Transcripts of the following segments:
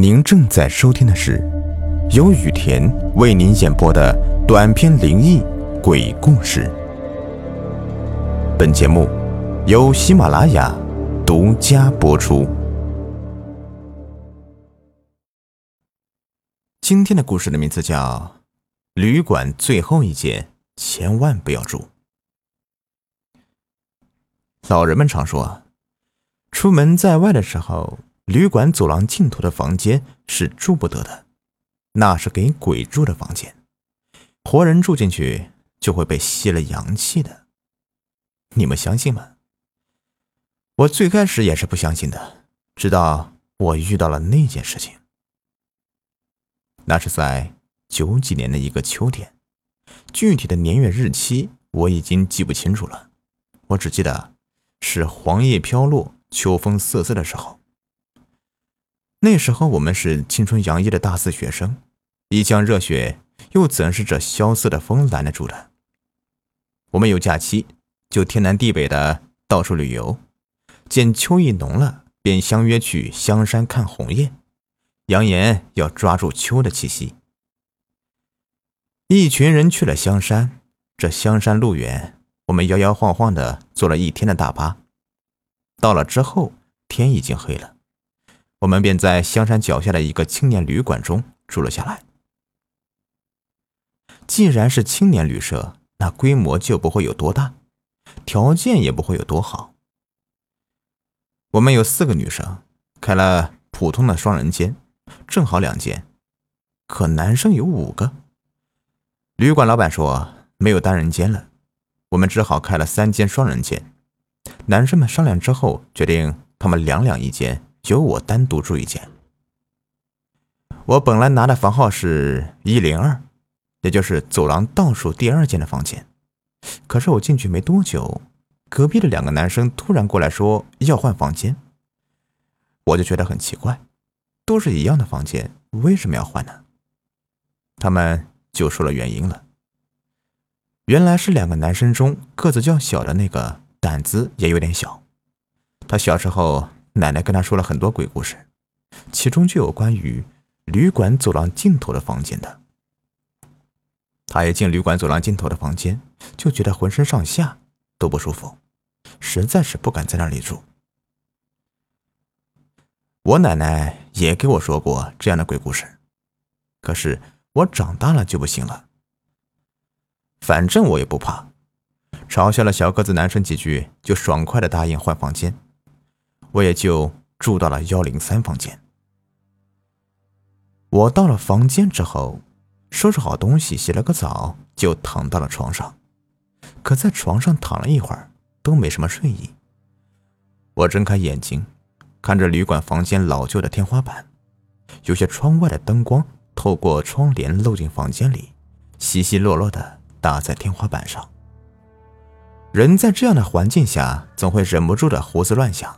您正在收听的是由雨田为您演播的短篇灵异鬼故事。本节目由喜马拉雅独家播出。今天的故事的名字叫《旅馆最后一间，千万不要住》。老人们常说，出门在外的时候。旅馆走廊尽头的房间是住不得的，那是给鬼住的房间，活人住进去就会被吸了阳气的。你们相信吗？我最开始也是不相信的，直到我遇到了那件事情。那是在九几年的一个秋天，具体的年月日期我已经记不清楚了，我只记得是黄叶飘落、秋风瑟瑟的时候。那时候我们是青春洋溢的大四学生，一腔热血又怎是这萧瑟的风拦得住的？我们有假期，就天南地北的到处旅游，见秋意浓了，便相约去香山看红叶，扬言要抓住秋的气息。一群人去了香山，这香山路远，我们摇摇晃晃的坐了一天的大巴，到了之后天已经黑了。我们便在香山脚下的一个青年旅馆中住了下来。既然是青年旅社，那规模就不会有多大，条件也不会有多好。我们有四个女生，开了普通的双人间，正好两间，可男生有五个。旅馆老板说没有单人间了，我们只好开了三间双人间。男生们商量之后，决定他们两两一间。由我单独住一间。我本来拿的房号是一零二，也就是走廊倒数第二间的房间。可是我进去没多久，隔壁的两个男生突然过来说要换房间，我就觉得很奇怪，都是一样的房间，为什么要换呢？他们就说了原因了。原来是两个男生中个子较小的那个胆子也有点小，他小时候。奶奶跟他说了很多鬼故事，其中就有关于旅馆走廊尽头的房间的。他一进旅馆走廊尽头的房间，就觉得浑身上下都不舒服，实在是不敢在那里住。我奶奶也给我说过这样的鬼故事，可是我长大了就不行了。反正我也不怕，嘲笑了小个子男生几句，就爽快的答应换房间。我也就住到了幺零三房间。我到了房间之后，收拾好东西，洗了个澡，就躺到了床上。可在床上躺了一会儿，都没什么睡意。我睁开眼睛，看着旅馆房间老旧的天花板，有些窗外的灯光透过窗帘漏进房间里，稀稀落落的打在天花板上。人在这样的环境下，总会忍不住的胡思乱想。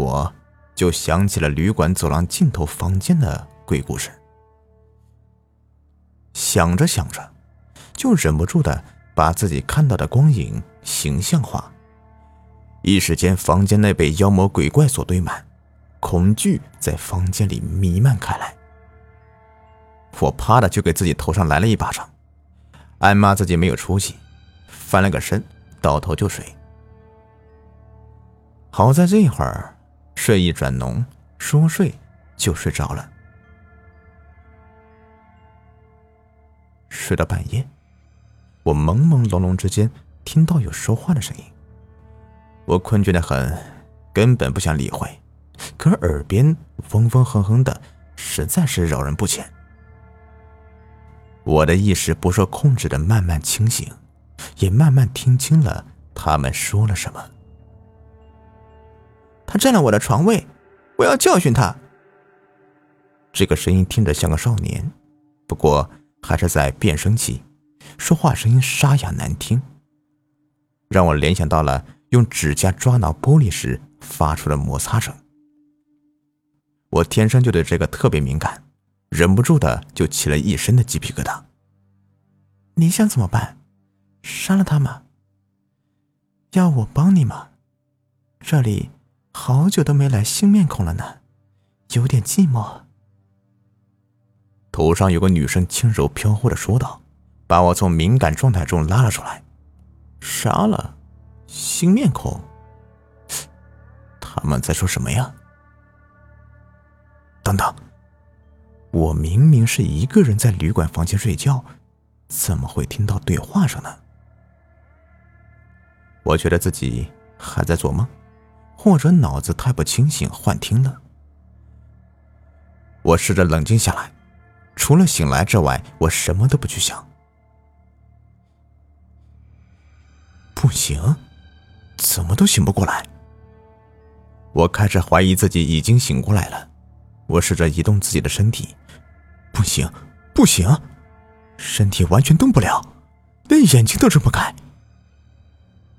我就想起了旅馆走廊尽头房间的鬼故事，想着想着，就忍不住的把自己看到的光影形象化。一时间，房间内被妖魔鬼怪所堆满，恐惧在房间里弥漫开来。我啪的就给自己头上来了一巴掌，暗骂自己没有出息，翻了个身，倒头就睡。好在这会儿。睡意转浓，说睡就睡着了。睡到半夜，我朦朦胧胧之间听到有说话的声音。我困倦的很，根本不想理会。可耳边嗡嗡哼哼的，实在是扰人不浅。我的意识不受控制的慢慢清醒，也慢慢听清了他们说了什么。他占了我的床位，我要教训他。这个声音听着像个少年，不过还是在变声期，说话声音沙哑难听，让我联想到了用指甲抓挠玻璃时发出的摩擦声。我天生就对这个特别敏感，忍不住的就起了一身的鸡皮疙瘩。你想怎么办？杀了他吗？要我帮你吗？这里。好久都没来新面孔了呢，有点寂寞。头上有个女生轻柔飘忽的说道，把我从敏感状态中拉了出来。杀了，新面孔。他们在说什么呀？等等，我明明是一个人在旅馆房间睡觉，怎么会听到对话声呢？我觉得自己还在做梦，或者脑子太不清醒，幻听了。我试着冷静下来，除了醒来之外，我什么都不去想。不行，怎么都醒不过来。我开始怀疑自己已经醒过来了。我试着移动自己的身体，不行，不行，身体完全动不了，连眼睛都睁不开。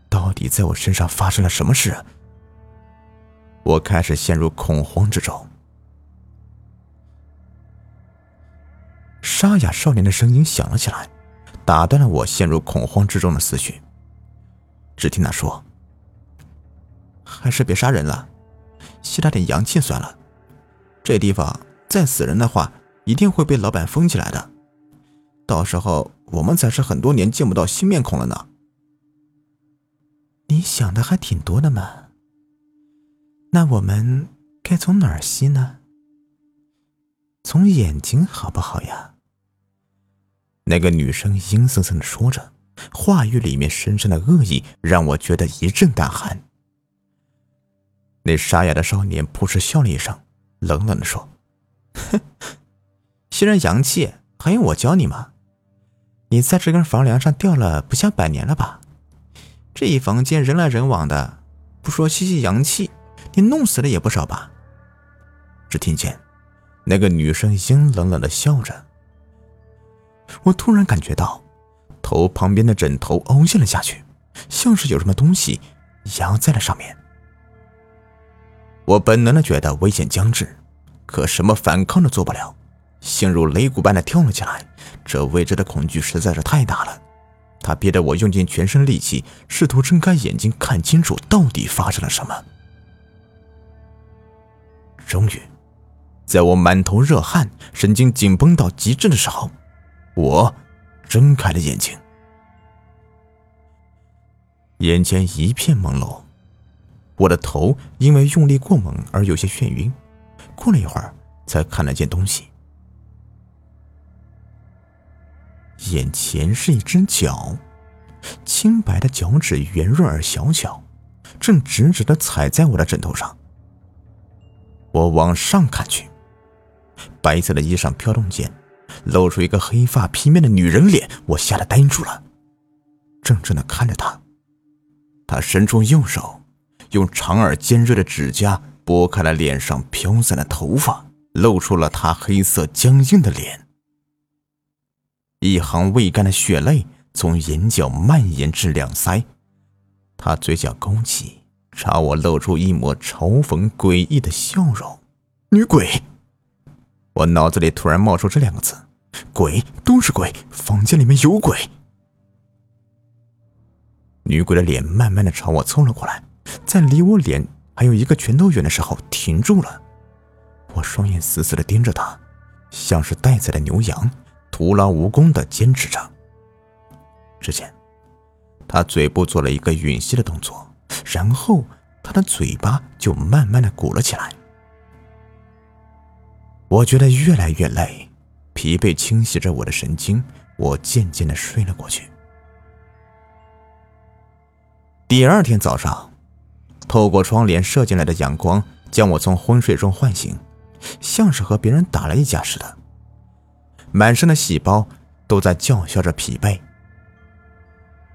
到底在我身上发生了什么事？我开始陷入恐慌之中。沙哑少年的声音响了起来，打断了我陷入恐慌之中的思绪。只听他说：“还是别杀人了，吸他点阳气算了。这地方再死人的话，一定会被老板封起来的。到时候我们才是很多年见不到新面孔了呢。”你想的还挺多的嘛。那我们该从哪儿吸呢？从眼睛好不好呀？那个女生阴森森的说着，话语里面深深的恶意让我觉得一阵胆寒。那沙哑的少年扑哧笑了一声，冷冷的说：“哼，吸人阳气还用我教你吗？你在这根房梁上吊了不下百年了吧？”这一房间人来人往的，不说吸吸阳气，你弄死的也不少吧？只听见那个女生阴冷冷的笑着。我突然感觉到头旁边的枕头凹陷了下去，像是有什么东西压在了上面。我本能的觉得危险将至，可什么反抗都做不了，心如擂鼓般的跳了起来。这未知的恐惧实在是太大了。他逼得我用尽全身力气，试图睁开眼睛看清楚到底发生了什么。终于，在我满头热汗、神经紧绷到极致的时候，我睁开了眼睛。眼前一片朦胧，我的头因为用力过猛而有些眩晕。过了一会儿，才看得见东西。眼前是一只脚，清白的脚趾圆润而小巧，正直直的踩在我的枕头上。我往上看去，白色的衣裳飘动间，露出一个黑发披面的女人脸，我吓得呆住了，怔怔的看着她。她伸出右手，用长而尖锐的指甲拨开了脸上飘散的头发，露出了她黑色僵硬的脸。一行未干的血泪从眼角蔓延至两腮，他嘴角勾起，朝我露出一抹嘲讽诡异的笑容。女鬼！我脑子里突然冒出这两个字：鬼都是鬼，房间里面有鬼。女鬼的脸慢慢的朝我凑了过来，在离我脸还有一个拳头远的时候停住了。我双眼死死的盯着她，像是待宰的牛羊。徒劳无功的坚持着。只见他嘴部做了一个吮吸的动作，然后他的嘴巴就慢慢的鼓了起来。我觉得越来越累，疲惫侵袭着我的神经，我渐渐的睡了过去。第二天早上，透过窗帘射进来的阳光将我从昏睡中唤醒，像是和别人打了一架似的。满身的细胞都在叫嚣着疲惫。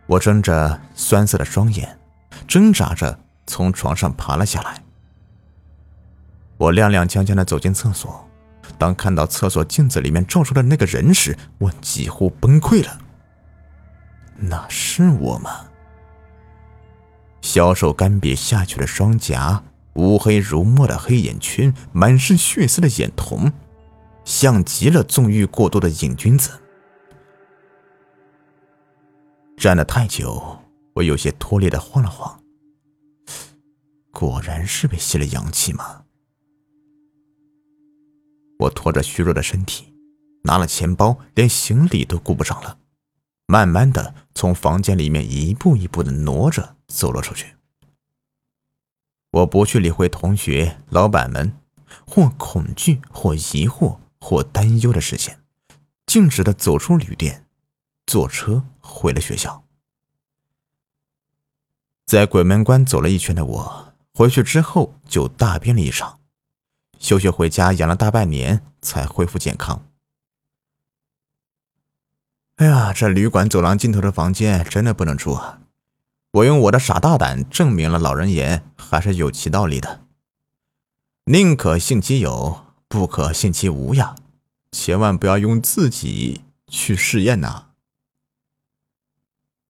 我睁着酸涩的双眼，挣扎着从床上爬了下来。我踉踉跄跄的走进厕所，当看到厕所镜子里面照出的那个人时，我几乎崩溃了。那是我吗？消瘦干瘪下去的双颊，乌黑如墨的黑眼圈，满是血丝的眼瞳。像极了纵欲过度的瘾君子。站了太久，我有些脱力的晃了晃。果然是被吸了阳气吗？我拖着虚弱的身体，拿了钱包，连行李都顾不上了，慢慢的从房间里面一步一步的挪着走了出去。我不去理会同学、老板们或恐惧、或疑惑、或担忧的视线，径直的走出旅店，坐车回了学校。在鬼门关走了一圈的我，回去之后就大病了一场，休学回家养了大半年才恢复健康。哎呀，这旅馆走廊尽头的房间真的不能住啊！我用我的傻大胆证明了老人言还是有其道理的。宁可信其有，不可信其无呀！千万不要用自己去试验呐。